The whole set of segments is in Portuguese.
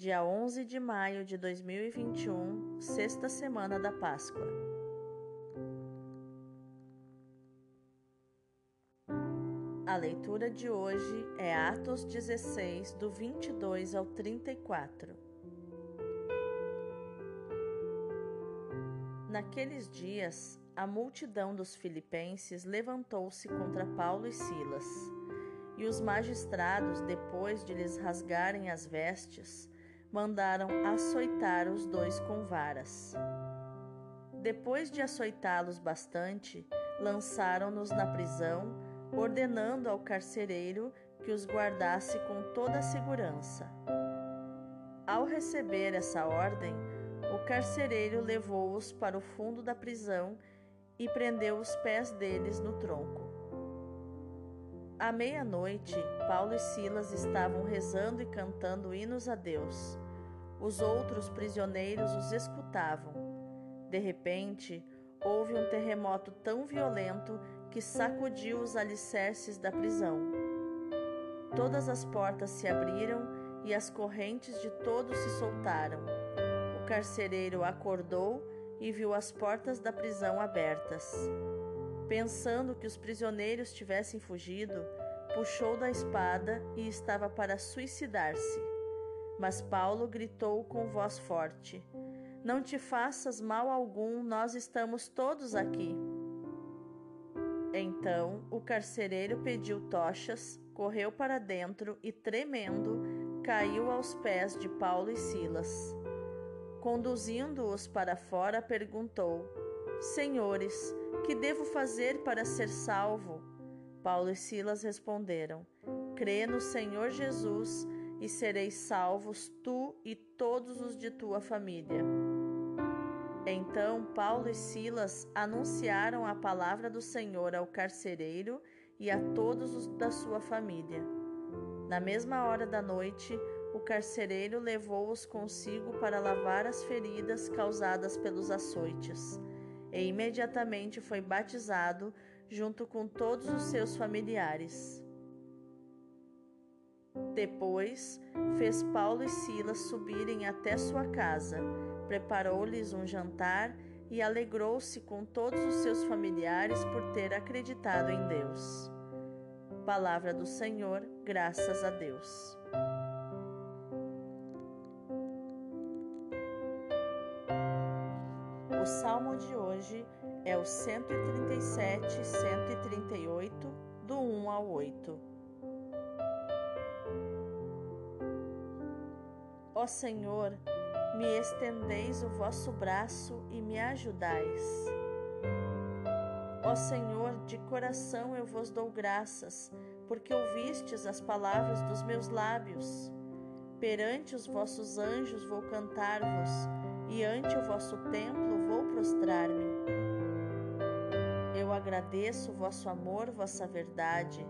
dia 11 de maio de 2021, sexta semana da Páscoa. A leitura de hoje é Atos 16, do 22 ao 34. Naqueles dias, a multidão dos filipenses levantou-se contra Paulo e Silas, e os magistrados, depois de lhes rasgarem as vestes, mandaram açoitar os dois com varas. Depois de açoitá-los bastante, lançaram-nos na prisão, ordenando ao carcereiro que os guardasse com toda a segurança. Ao receber essa ordem, o carcereiro levou-os para o fundo da prisão e prendeu os pés deles no tronco. À meia-noite, Paulo e Silas estavam rezando e cantando hinos a Deus. Os outros prisioneiros os escutavam. De repente, houve um terremoto tão violento que sacudiu os alicerces da prisão. Todas as portas se abriram e as correntes de todos se soltaram. O carcereiro acordou e viu as portas da prisão abertas. Pensando que os prisioneiros tivessem fugido, puxou da espada e estava para suicidar-se. Mas Paulo gritou com voz forte: Não te faças mal algum, nós estamos todos aqui. Então o carcereiro pediu tochas, correu para dentro e, tremendo, caiu aos pés de Paulo e Silas. Conduzindo-os para fora, perguntou: Senhores, que devo fazer para ser salvo? Paulo e Silas responderam: Crê no Senhor Jesus e sereis salvos tu e todos os de tua família. Então Paulo e Silas anunciaram a palavra do Senhor ao carcereiro e a todos os da sua família. Na mesma hora da noite, o carcereiro levou-os consigo para lavar as feridas causadas pelos açoites e imediatamente foi batizado junto com todos os seus familiares. Depois, fez Paulo e Silas subirem até sua casa, preparou-lhes um jantar e alegrou-se com todos os seus familiares por ter acreditado em Deus. Palavra do Senhor, graças a Deus. O salmo de hoje é o 137, 138, do 1 ao 8. Ó Senhor, me estendeis o vosso braço e me ajudais. Ó Senhor, de coração eu vos dou graças, porque ouvistes as palavras dos meus lábios. Perante os vossos anjos vou cantar-vos, e ante o vosso templo vou prostrar-me. Eu agradeço o vosso amor, vossa verdade,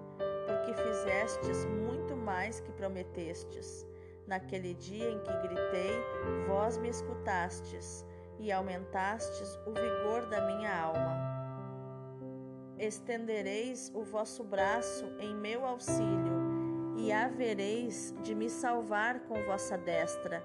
porque fizestes muito mais que prometestes. Naquele dia em que gritei, vós me escutastes e aumentastes o vigor da minha alma. Estendereis o vosso braço em meu auxílio e havereis de me salvar com vossa destra.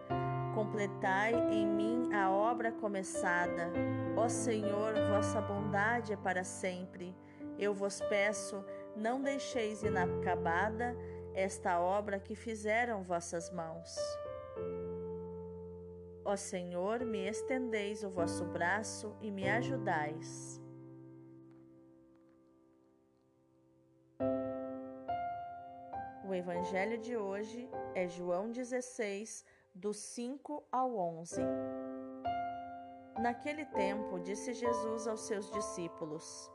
Completai em mim a obra começada. Ó Senhor, vossa bondade é para sempre. Eu vos peço, não deixeis inacabada esta obra que fizeram vossas mãos. Ó Senhor, me estendeis o vosso braço e me ajudais. O evangelho de hoje é João 16, do 5 ao 11. Naquele tempo, disse Jesus aos seus discípulos: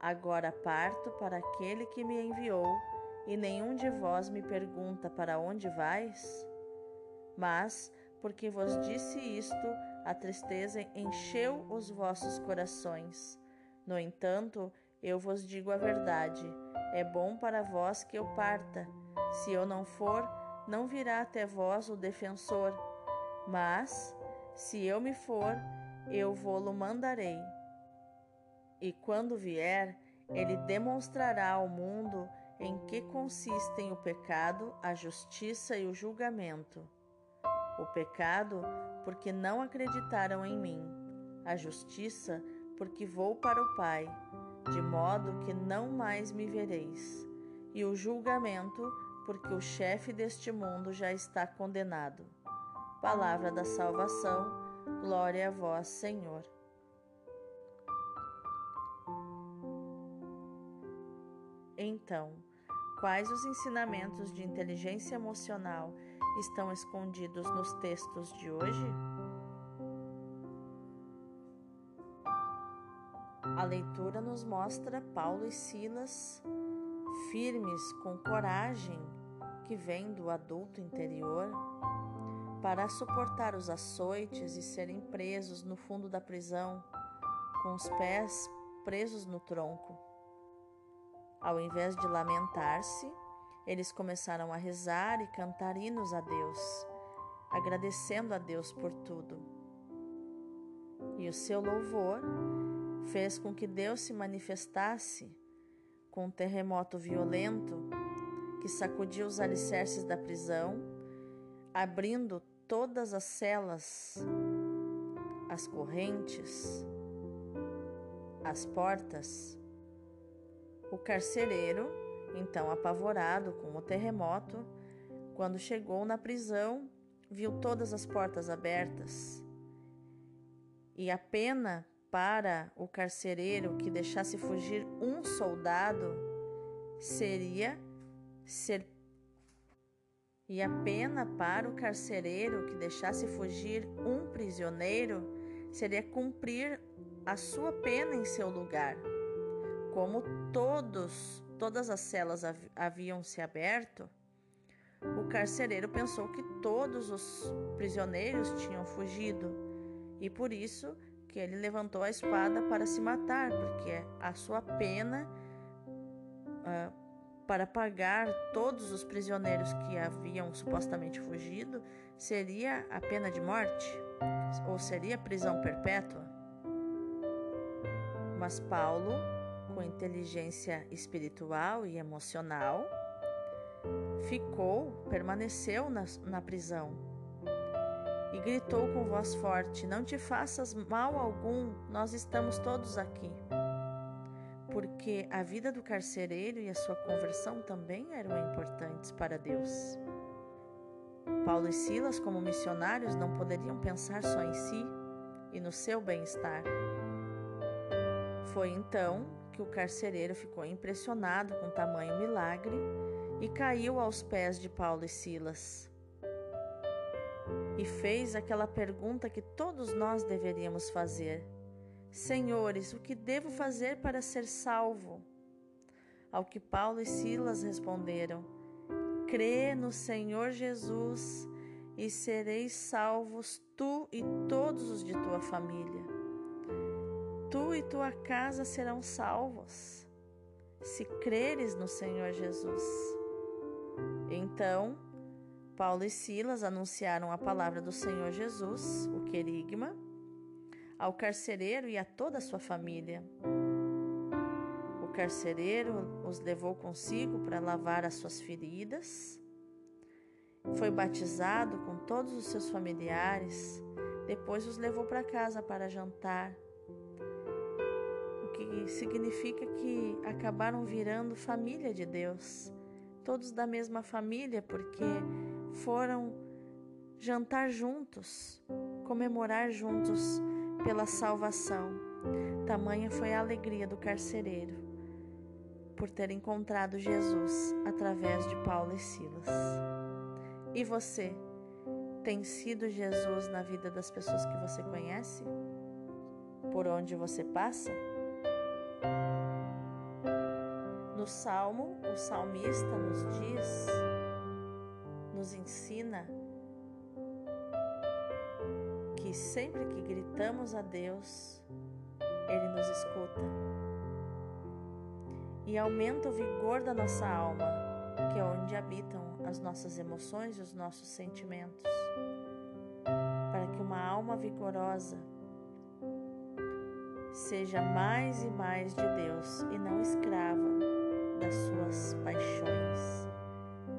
Agora parto para aquele que me enviou, e nenhum de vós me pergunta para onde vais? Mas, porque vos disse isto, a tristeza encheu os vossos corações. No entanto, eu vos digo a verdade: é bom para vós que eu parta. Se eu não for, não virá até vós o defensor. Mas, se eu me for, eu vô-lo mandarei. E quando vier, ele demonstrará ao mundo em que consistem o pecado, a justiça e o julgamento. O pecado, porque não acreditaram em mim. A justiça, porque vou para o Pai, de modo que não mais me vereis. E o julgamento, porque o chefe deste mundo já está condenado. Palavra da salvação, glória a vós, Senhor. Então, quais os ensinamentos de inteligência emocional estão escondidos nos textos de hoje? A leitura nos mostra Paulo e Silas firmes, com coragem que vem do adulto interior, para suportar os açoites e serem presos no fundo da prisão, com os pés presos no tronco. Ao invés de lamentar-se, eles começaram a rezar e cantar hinos a Deus, agradecendo a Deus por tudo. E o seu louvor fez com que Deus se manifestasse com um terremoto violento que sacudiu os alicerces da prisão, abrindo todas as celas, as correntes, as portas. O carcereiro então, apavorado com o terremoto, quando chegou na prisão, viu todas as portas abertas. E a pena para o carcereiro que deixasse fugir um soldado seria ser e a pena para o carcereiro que deixasse fugir um prisioneiro seria cumprir a sua pena em seu lugar. Como todos todas as celas haviam se aberto, o carcereiro pensou que todos os prisioneiros tinham fugido e por isso que ele levantou a espada para se matar, porque a sua pena uh, para pagar todos os prisioneiros que haviam supostamente fugido seria a pena de morte, ou seria prisão perpétua. Mas Paulo com inteligência espiritual e emocional, ficou, permaneceu na, na prisão e gritou com voz forte: Não te faças mal algum, nós estamos todos aqui. Porque a vida do carcereiro e a sua conversão também eram importantes para Deus. Paulo e Silas, como missionários, não poderiam pensar só em si e no seu bem-estar. Foi então que o carcereiro ficou impressionado com tamanho milagre e caiu aos pés de Paulo e Silas. E fez aquela pergunta que todos nós deveríamos fazer: Senhores, o que devo fazer para ser salvo? Ao que Paulo e Silas responderam: Crê no Senhor Jesus e sereis salvos tu e todos os de tua família tu e tua casa serão salvos, se creres no Senhor Jesus. Então, Paulo e Silas anunciaram a palavra do Senhor Jesus, o querigma, ao carcereiro e a toda a sua família. O carcereiro os levou consigo para lavar as suas feridas. Foi batizado com todos os seus familiares. Depois os levou para casa para jantar que significa que acabaram virando família de Deus, todos da mesma família, porque foram jantar juntos, comemorar juntos pela salvação. Tamanha foi a alegria do carcereiro por ter encontrado Jesus através de Paulo e Silas. E você tem sido Jesus na vida das pessoas que você conhece? Por onde você passa? No salmo, o salmista nos diz, nos ensina que sempre que gritamos a Deus, Ele nos escuta. E aumenta o vigor da nossa alma, que é onde habitam as nossas emoções e os nossos sentimentos, para que uma alma vigorosa seja mais e mais de Deus e não escrava das suas paixões,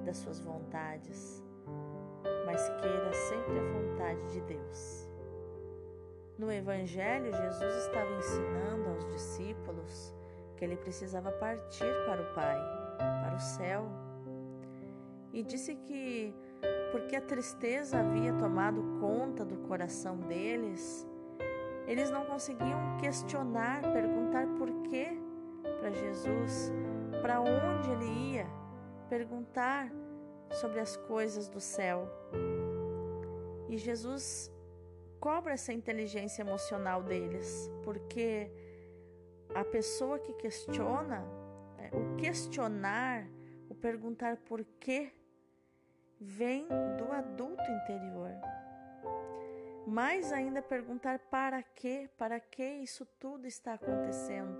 das suas vontades, mas queira sempre a vontade de Deus. No Evangelho, Jesus estava ensinando aos discípulos que ele precisava partir para o Pai, para o céu. E disse que, porque a tristeza havia tomado conta do coração deles, eles não conseguiam questionar, perguntar por quê para Jesus, para onde ele ia, perguntar sobre as coisas do céu. E Jesus cobra essa inteligência emocional deles, porque a pessoa que questiona, é, o questionar, o perguntar por quê, vem do adulto interior. Mais ainda perguntar para quê, para que isso tudo está acontecendo.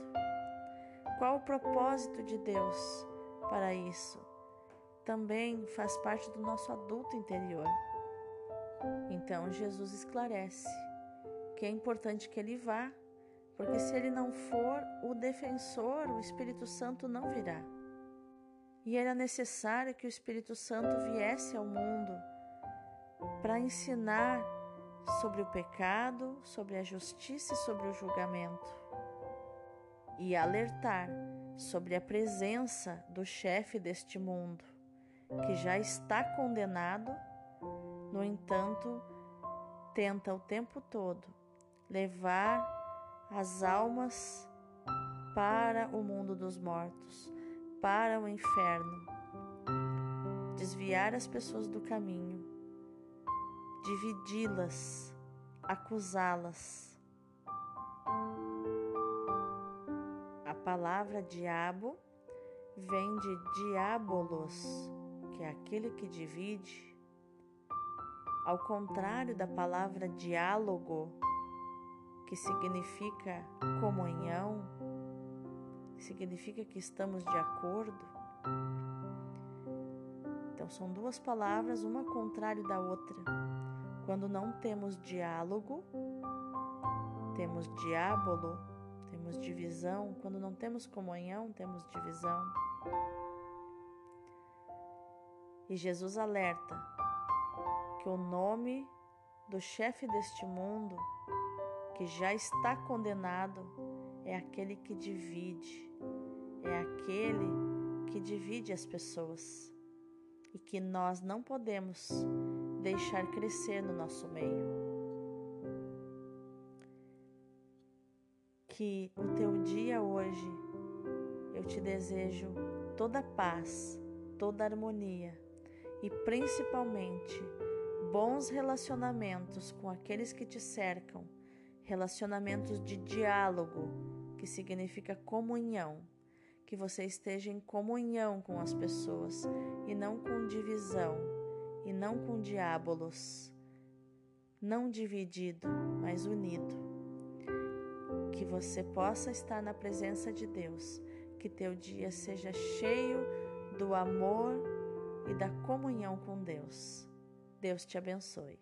Qual o propósito de Deus para isso? Também faz parte do nosso adulto interior. Então Jesus esclarece que é importante que ele vá porque se ele não for o defensor, o Espírito Santo não virá. E era necessário que o Espírito Santo viesse ao mundo para ensinar sobre o pecado, sobre a justiça e sobre o julgamento, e alertar sobre a presença do chefe deste mundo, que já está condenado, no entanto, tenta o tempo todo levar as almas para o mundo dos mortos, para o inferno, desviar as pessoas do caminho, dividi-las, acusá-las. A palavra diabo vem de diabolos, que é aquele que divide. Ao contrário da palavra diálogo, que significa comunhão, significa que estamos de acordo. Então, são duas palavras, uma contrária da outra. Quando não temos diálogo, temos diábolo, temos divisão. Quando não temos comunhão, temos divisão. E Jesus alerta que o nome do chefe deste mundo que já está condenado é aquele que divide, é aquele que divide as pessoas e que nós não podemos deixar crescer no nosso meio. Que o teu dia hoje eu te desejo toda paz, toda harmonia e principalmente bons relacionamentos com aqueles que te cercam relacionamentos de diálogo, que significa comunhão, que você esteja em comunhão com as pessoas e não com divisão e não com diábolos, não dividido, mas unido. Que você possa estar na presença de Deus, que teu dia seja cheio do amor e da comunhão com Deus. Deus te abençoe.